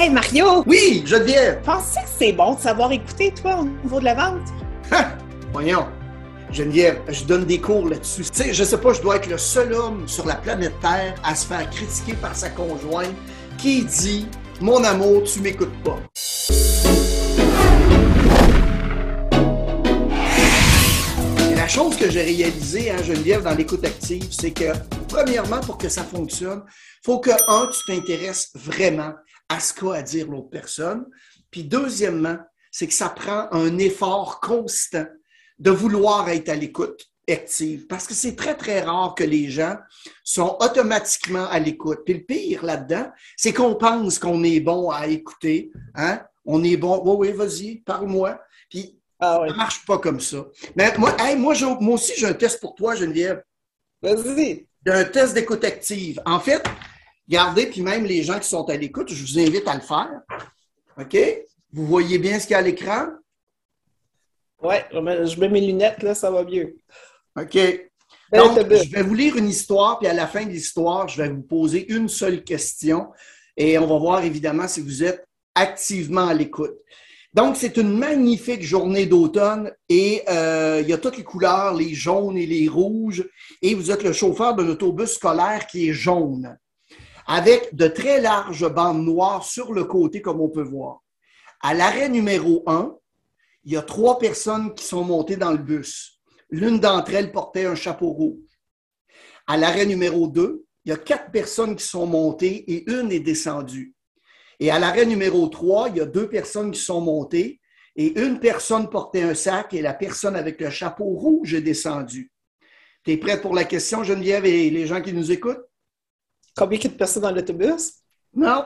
Hey Mario! Oui, Geneviève! Penses-tu que c'est bon de savoir écouter, toi, au niveau de la vente? Ha! Voyons. Geneviève, je donne des cours là-dessus. Tu sais, je sais pas, je dois être le seul homme sur la planète Terre à se faire critiquer par sa conjointe qui dit Mon amour, tu m'écoutes pas. Et la chose que j'ai réalisée, hein, Geneviève, dans l'écoute active, c'est que, premièrement, pour que ça fonctionne, faut que, un, tu t'intéresses vraiment à ce qu'a à dire l'autre personne. Puis, deuxièmement, c'est que ça prend un effort constant de vouloir être à l'écoute active. Parce que c'est très, très rare que les gens sont automatiquement à l'écoute. Puis le pire là-dedans, c'est qu'on pense qu'on est bon à écouter. Hein? On est bon. Oui, oui, vas-y, parle-moi. Puis Ah ça marche pas comme ça. Mais moi, hey, moi, moi aussi, j'ai un test pour toi, Geneviève. Vas-y. J'ai un test d'écoute active. En fait, regardez, puis même les gens qui sont à l'écoute, je vous invite à le faire. OK? Vous voyez bien ce qu'il y a à l'écran? Ouais, je mets, mes lunettes, là, ça va mieux. OK. Ben, Donc, je vais vous lire une histoire, puis à la fin de l'histoire, je vais vous poser une seule question et on va voir évidemment si vous êtes activement à l'écoute. Donc, c'est une magnifique journée d'automne et euh, il y a toutes les couleurs, les jaunes et les rouges, et vous êtes le chauffeur d'un autobus scolaire qui est jaune, avec de très larges bandes noires sur le côté, comme on peut voir. À l'arrêt numéro 1, il y a trois personnes qui sont montées dans le bus. L'une d'entre elles portait un chapeau rouge. À l'arrêt numéro 2, il y a quatre personnes qui sont montées et une est descendue. Et à l'arrêt numéro 3, il y a deux personnes qui sont montées et une personne portait un sac et la personne avec le chapeau rouge est descendue. Tu es prête pour la question, Geneviève, et les gens qui nous écoutent? Combien de personnes dans l'autobus? Non.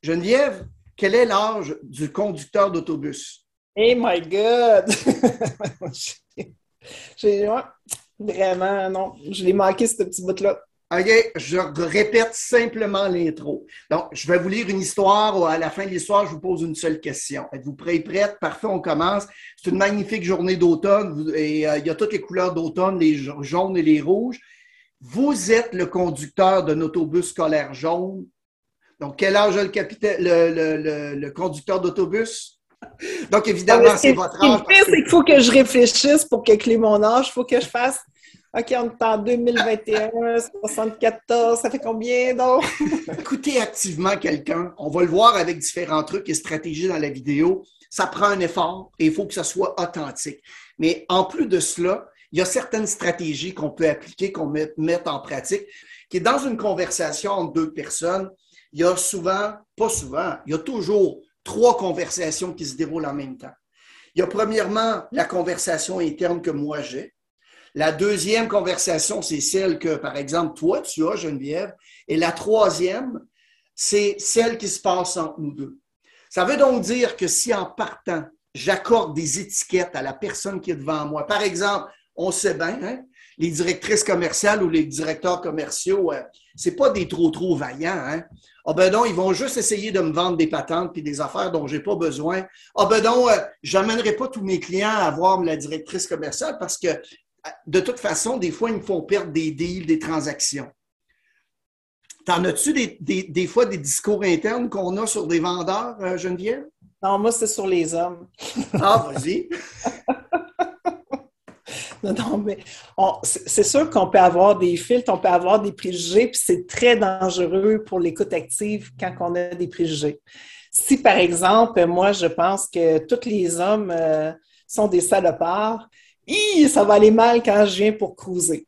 Geneviève, quel est l'âge du conducteur d'autobus? Hey my God! J'ai, vraiment, non. Je l'ai manqué, ce petit bout-là. OK, je répète simplement l'intro. Donc, je vais vous lire une histoire. À la fin de l'histoire, je vous pose une seule question. Êtes-vous prêts et prêtes? Parfait, on commence. C'est une magnifique journée d'automne et euh, il y a toutes les couleurs d'automne, les ja- jaunes et les rouges. Vous êtes le conducteur d'un autobus scolaire jaune. Donc, quel âge a le, capitaine, le, le- le- le conducteur d'autobus? Donc, évidemment, Ah, c'est votre âge. fait, c'est qu'il faut que je réfléchisse pour calculer mon âge. Il faut que je fasse. OK, on est en 2021, 74, ça fait combien donc? Écoutez activement quelqu'un. On va le voir avec différents trucs et stratégies dans la vidéo. Ça prend un effort et il faut que ça soit authentique. Mais en plus de cela, il y a certaines stratégies qu'on peut appliquer, qu'on met, en pratique, qui dans une conversation entre deux personnes. Il y a souvent, pas souvent, il y a toujours trois conversations qui se déroulent en même temps. Il y a premièrement la conversation interne que moi j'ai. La deuxième conversation, c'est celle que, par exemple, toi, tu as, Geneviève. Et la troisième, c'est celle qui se passe entre nous deux. Ça veut donc dire que si en partant, j'accorde des étiquettes à la personne qui est devant moi, par exemple, on sait bien, hein, les directrices commerciales ou les directeurs commerciaux, euh, c'est pas des trop trop vaillants. Hein? Ah ben non, ils vont juste essayer de me vendre des patentes puis des affaires dont j'ai pas besoin. Ah ben non, euh, j'amènerai pas tous mes clients à voir la directrice commerciale parce que de toute façon, des fois, ils me font perdre des deals, des transactions. T'en as-tu des, des, des fois des discours internes qu'on a sur des vendeurs, euh, Geneviève? Non, moi, c'est sur les hommes. Ah, vas-y. Non, non, mais c'est sûr qu'on peut avoir des filtres, on peut avoir des préjugés, puis c'est très dangereux pour l'écoute active quand on a des préjugés. Si, par exemple, moi, je pense que tous les hommes euh, sont des salopards, hi, ça va aller mal quand je viens pour cruiser.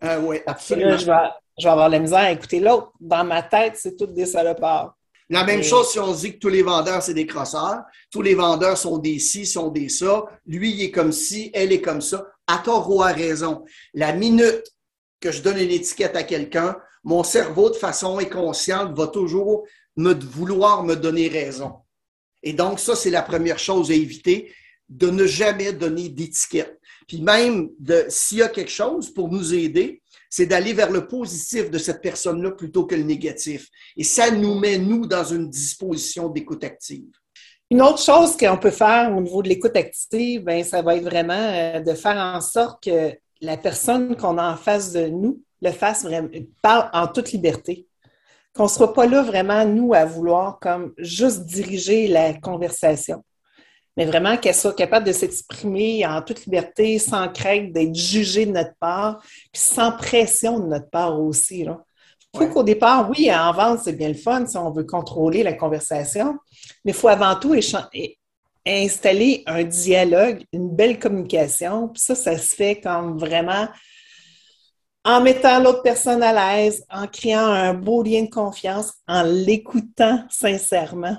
Ah oui, Puis là, absolument. je vais, je vais avoir la misère à écouter l'autre. Dans ma tête, c'est tous des salopards. La même chose si on se dit que tous les vendeurs, c'est des crosseurs. Tous les vendeurs sont des ci, sont des ça. Lui, il est comme ci, elle est comme ça. À tort ou à raison. La minute que je donne une étiquette à quelqu'un, mon cerveau, de façon inconsciente, va toujours me vouloir me donner raison. Et donc, ça, c'est la première chose à éviter, de ne jamais donner d'étiquette. Puis même, s'il y a quelque chose pour nous aider, c'est d'aller vers le positif de cette personne-là plutôt que le négatif. Et ça nous met, nous, dans une disposition d'écoute active. Une autre chose qu'on peut faire au niveau de l'écoute active, ben, ça va être vraiment euh, de faire en sorte que la personne qu'on a en face de nous le fasse vraiment, parle en toute liberté. qu'on ne soit pas là vraiment, nous, à vouloir comme juste diriger la conversation, mais vraiment qu'elle soit capable de s'exprimer en toute liberté, sans crainte d'être jugée de notre part, puis sans pression de notre part aussi. Il faut qu'au départ, oui, en vente, c'est bien le fun si on veut contrôler la conversation, mais il faut avant tout installer un dialogue, une belle communication. Puis ça, ça se fait comme vraiment en mettant l'autre personne à l'aise, en créant un beau lien de confiance, en l'écoutant sincèrement.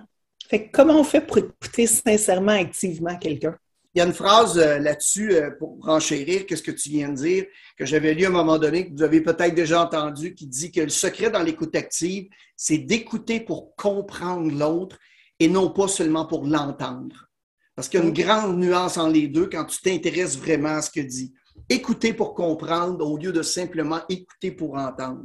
Fait comment on fait pour écouter sincèrement, activement quelqu'un? Il y a une phrase euh, là-dessus euh, pour renchérir qu'est-ce que tu viens de dire, que j'avais lu à un moment donné, que vous avez peut-être déjà entendu, qui dit que le secret dans l'écoute active, c'est d'écouter pour comprendre l'autre et non pas seulement pour l'entendre. Parce qu'il y a une grande nuance en les deux quand tu t'intéresses vraiment à ce que dit écouter pour comprendre au lieu de simplement écouter pour entendre.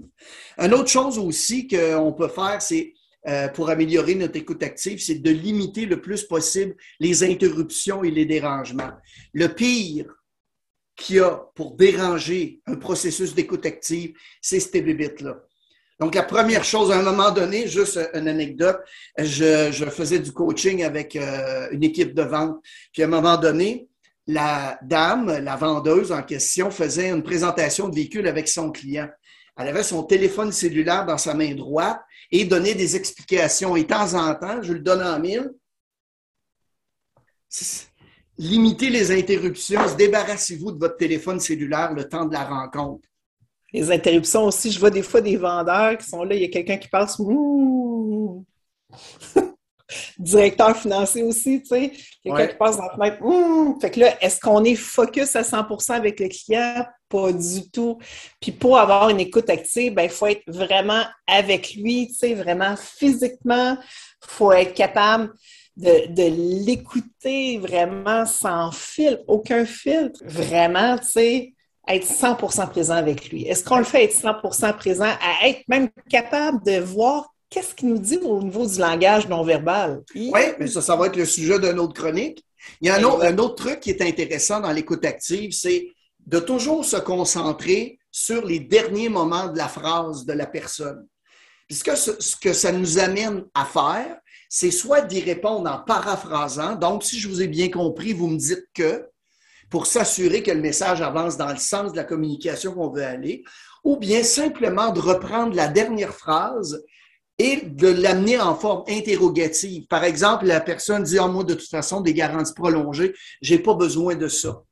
Une autre chose aussi qu'on peut faire, c'est euh, pour améliorer notre écoute active, c'est de limiter le plus possible les interruptions et les dérangements. Le pire qu'il y a pour déranger un processus d'écoute active, c'est ces bébites-là. Donc, la première chose, à un moment donné, juste une anecdote, je, je faisais du coaching avec euh, une équipe de vente. Puis, à un moment donné, la dame, la vendeuse en question, faisait une présentation de véhicule avec son client. Elle avait son téléphone cellulaire dans sa main droite et donnait des explications. Et de temps en temps, je le donne en mille. Limitez les interruptions, débarrassez-vous de votre téléphone cellulaire le temps de la rencontre. Les interruptions aussi, je vois des fois des vendeurs qui sont là, il y a quelqu'un qui passe. Ouh! Directeur financier aussi, tu sais, quelqu'un qui passe dans la fenêtre. Fait que là, est-ce qu'on est focus à 100% avec le client? Pas du tout. Puis pour avoir une écoute active, ben, il faut être vraiment avec lui, tu sais, vraiment physiquement. Il faut être capable de, l'écouter vraiment sans filtre, aucun filtre. Vraiment, tu sais, être 100% présent avec lui. Est-ce qu'on le fait être 100% présent, à être même capable de voir qu'est-ce qu'il nous dit au niveau du langage non verbal? Oui, mais ça, ça va être le sujet d'une autre chronique. Il y a un autre, un autre truc qui est intéressant dans l'écoute active, c'est de toujours se concentrer sur les derniers moments de la phrase de la personne. Puisque ce, ce que ça nous amène à faire, c'est soit d'y répondre en paraphrasant. Donc, si je vous ai bien compris, vous me dites que, pour s'assurer que le message avance dans le sens de la communication qu'on veut aller, ou bien simplement de reprendre la dernière phrase et de l'amener en forme interrogative. Par exemple, la personne dit, oh, moi, de toute façon, des garanties prolongées, j'ai pas besoin de ça.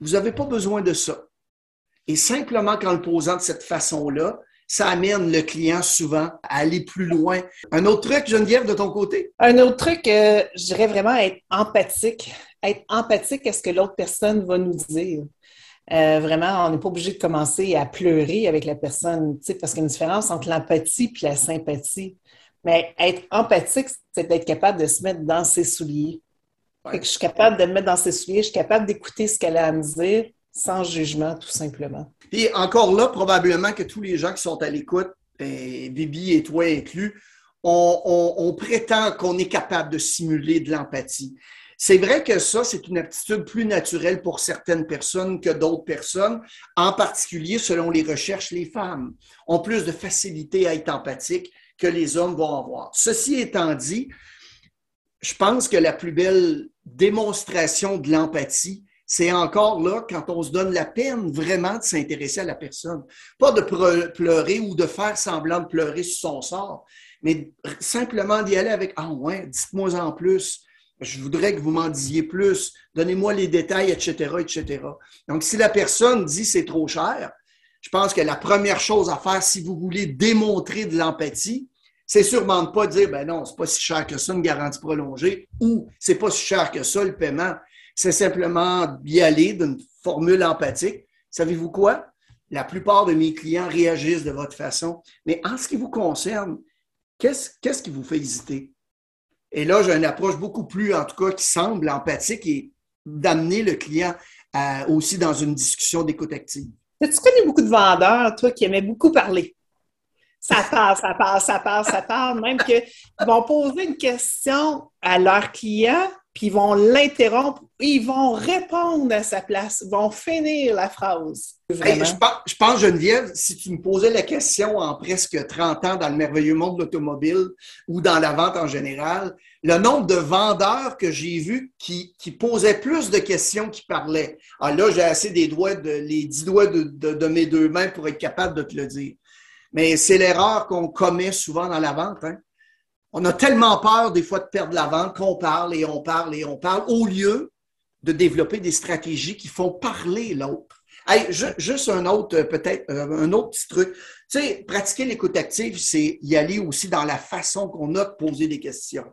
Vous n'avez pas besoin de ça. Et simplement qu'en le posant de cette façon-là, ça amène le client souvent à aller plus loin. Un autre truc, Geneviève, de ton côté? Un autre truc, euh, je dirais vraiment être empathique. Être empathique à ce que l'autre personne va nous dire. Euh, vraiment, on n'est pas obligé de commencer à pleurer avec la personne, parce qu'il y a une différence entre l'empathie et la sympathie. Mais être empathique, c'est d'être capable de se mettre dans ses souliers. je suis capable de me mettre dans ses souliers, je suis capable d'écouter ce qu'elle a à me dire sans jugement, tout simplement. Et encore là, probablement que tous les gens qui sont à l'écoute, Bibi et toi inclus, on prétend qu'on est capable de simuler de l'empathie. C'est vrai que ça, c'est une aptitude plus naturelle pour certaines personnes que d'autres personnes, en particulier selon les recherches, les femmes ont plus de facilité à être empathiques que les hommes vont avoir. Ceci étant dit, je pense que la plus belle démonstration de l'empathie, c'est encore là quand on se donne la peine vraiment de s'intéresser à la personne. Pas de pleurer ou de faire semblant de pleurer sur son sort, mais simplement d'y aller avec Ah ouais, dites-moi en plus je voudrais que vous m'en disiez plus, donnez-moi les détails, etc., etc. Donc, si la personne dit c'est trop cher, je pense que la première chose à faire, si vous voulez démontrer de l'empathie, c'est sûrement de pas dire, ben non, c'est pas si cher que ça, une garantie prolongée, ou c'est pas si cher que ça, le paiement. C'est simplement d'y aller d'une formule empathique. Savez-vous quoi? La plupart de mes clients réagissent de votre façon. Mais en ce qui vous concerne, qu'est-ce, qui vous fait hésiter? Et là, j'ai une approche beaucoup plus, en tout cas, qui semble empathique et d'amener le client aussi dans une discussion d'écoute active. Tu connais beaucoup de vendeurs, toi, qui aimaient beaucoup parler? Ça parle, ça parle, ça parle, ça parle, même qu'ils vont poser une question à leur client, puis ils vont l'interrompre, ils vont répondre à sa place, ils vont finir la phrase. je, pense, Geneviève, si tu me posais la question en presque 30 ans dans le merveilleux monde de l'automobile ou dans la vente en général, le nombre de vendeurs que j'ai vus qui, posaient plus de questions qu'ils parlaient. Ah là, j'ai assez des doigts, de, les dix doigts de, mes deux mains pour être capable de te le dire. Mais c'est l'erreur qu'on commet souvent dans la vente. Hein. On a tellement peur des fois de perdre la vente qu'on parle et on parle et on parle au lieu de développer des stratégies qui font parler l'autre. Hey, juste un autre, euh, peut-être, euh, un autre petit truc. Tu sais, pratiquer l'écoute active, c'est y aller aussi dans la façon qu'on a de poser des questions.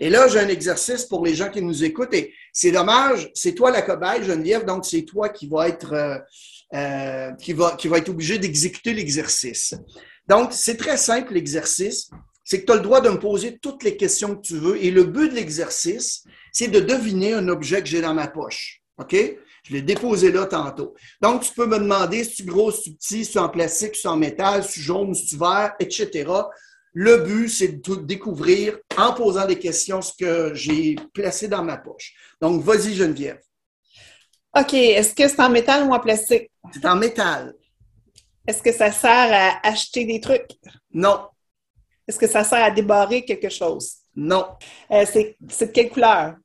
Et là, j'ai un exercice pour les gens qui nous écoutent. Et c'est dommage, c'est toi la cobaye, Geneviève, donc c'est toi qui va être, euh, qui va, qui va être obligé d'exécuter l'exercice. Donc, c'est très simple l'exercice c'est que tu as le droit de me poser toutes les questions que tu veux. Et le but de l'exercice, c'est de deviner un objet que j'ai dans ma poche. OK? Je l'ai déposé là tantôt. Donc, tu peux me demander si tu gros, si tu petit, si tu en plastique, si tu en métal, si tu jaune, si tu vert, etc. Le but, c'est de découvrir, en posant des questions, ce que j'ai placé dans ma poche. Donc, vas-y, Geneviève. OK. Est-ce que c'est en métal ou en plastique? C'est en métal. Est-ce que ça sert à acheter des trucs? Non. Est-ce que ça sert à débarrer quelque chose? Non. Euh, c'est, de quelle couleur?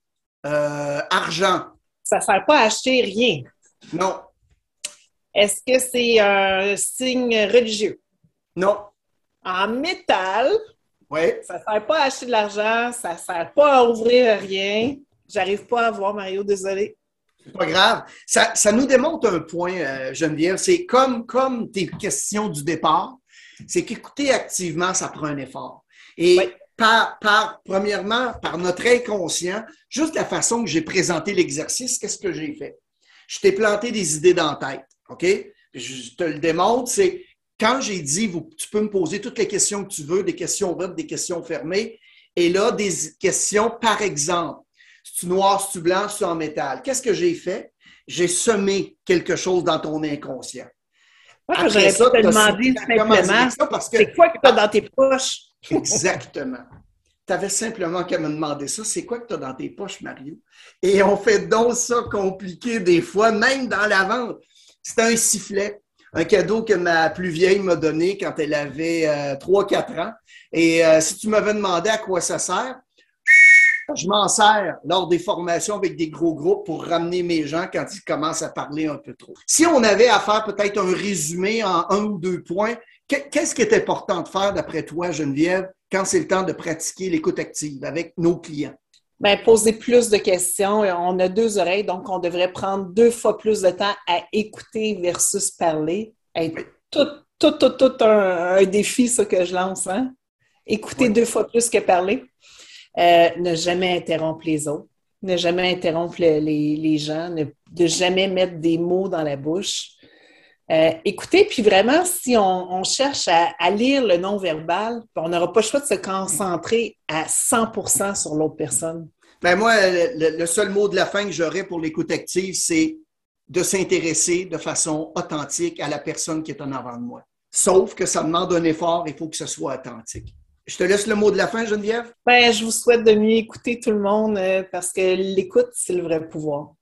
Euh, argent. Ça ne sert pas à acheter rien. Non. Est-ce que c'est un signe religieux? Non. En métal? Oui. Ça ne sert pas à acheter de l'argent, ça ne sert pas à ouvrir rien. J'arrive pas à voir, Mario, désolé. C'est pas grave. Ça, nous démontre un point, euh, Geneviève. C'est comme, comme tes questions du départ c'est qu'écouter activement, ça prend un effort. Et par, par, premièrement, par notre inconscient, juste la façon que j'ai présenté l'exercice, qu'est-ce que j'ai fait? Je t'ai planté des idées dans la tête, OK? Je te le démontre, c'est quand j'ai dit, vous, tu peux me poser toutes les questions que tu veux, des questions ouvertes, des questions fermées, et là, des questions, par exemple, si tu noir, si tu blanc, si tu en métal? Qu'est-ce que j'ai fait? J'ai semé quelque chose dans ton inconscient. Moi, j'aurais pu te demander simplement, c'est quoi que tu as dans tes poches? Exactement. Tu avais simplement qu'à me demander ça, c'est quoi que tu as dans tes poches, Mario? Et on fait donc ça compliqué des fois, même dans la vente. C'est un sifflet, un cadeau que ma plus vieille m'a donné quand elle avait 3-4 euh, ans. Et euh, si tu m'avais demandé à quoi ça sert, je m'en sers lors des formations avec des gros groupes pour ramener mes gens quand ils commencent à parler un peu trop. Si on avait à faire peut-être un résumé en un ou deux points, qu'est-ce qui est important de faire d'après toi, Geneviève, quand c'est le temps de pratiquer l'écoute active avec nos clients? Bien, poser plus de questions. On a deux oreilles, donc on devrait prendre deux fois plus de temps à écouter versus parler. tout, tout, tout, tout un, défi, ça que je lance. Hein? Écouter deux fois plus que parler. Euh, ne jamais interrompre les autres, ne jamais interrompre les, gens, ne jamais mettre des mots dans la bouche. Euh, écoutez, puis vraiment, si on, cherche à, lire le non-verbal, on n'aura pas le choix de se concentrer à 100% sur l'autre personne. Ben moi, le, seul mot de la fin que j'aurais pour l'écoute active, c'est de s'intéresser de façon authentique à la personne qui est en avant de moi. Sauf que ça demande un effort, il faut que ce soit authentique. Je te laisse le mot de la fin, Geneviève. Ben, je vous souhaite de mieux écouter tout le monde euh, parce que l'écoute, c'est le vrai pouvoir.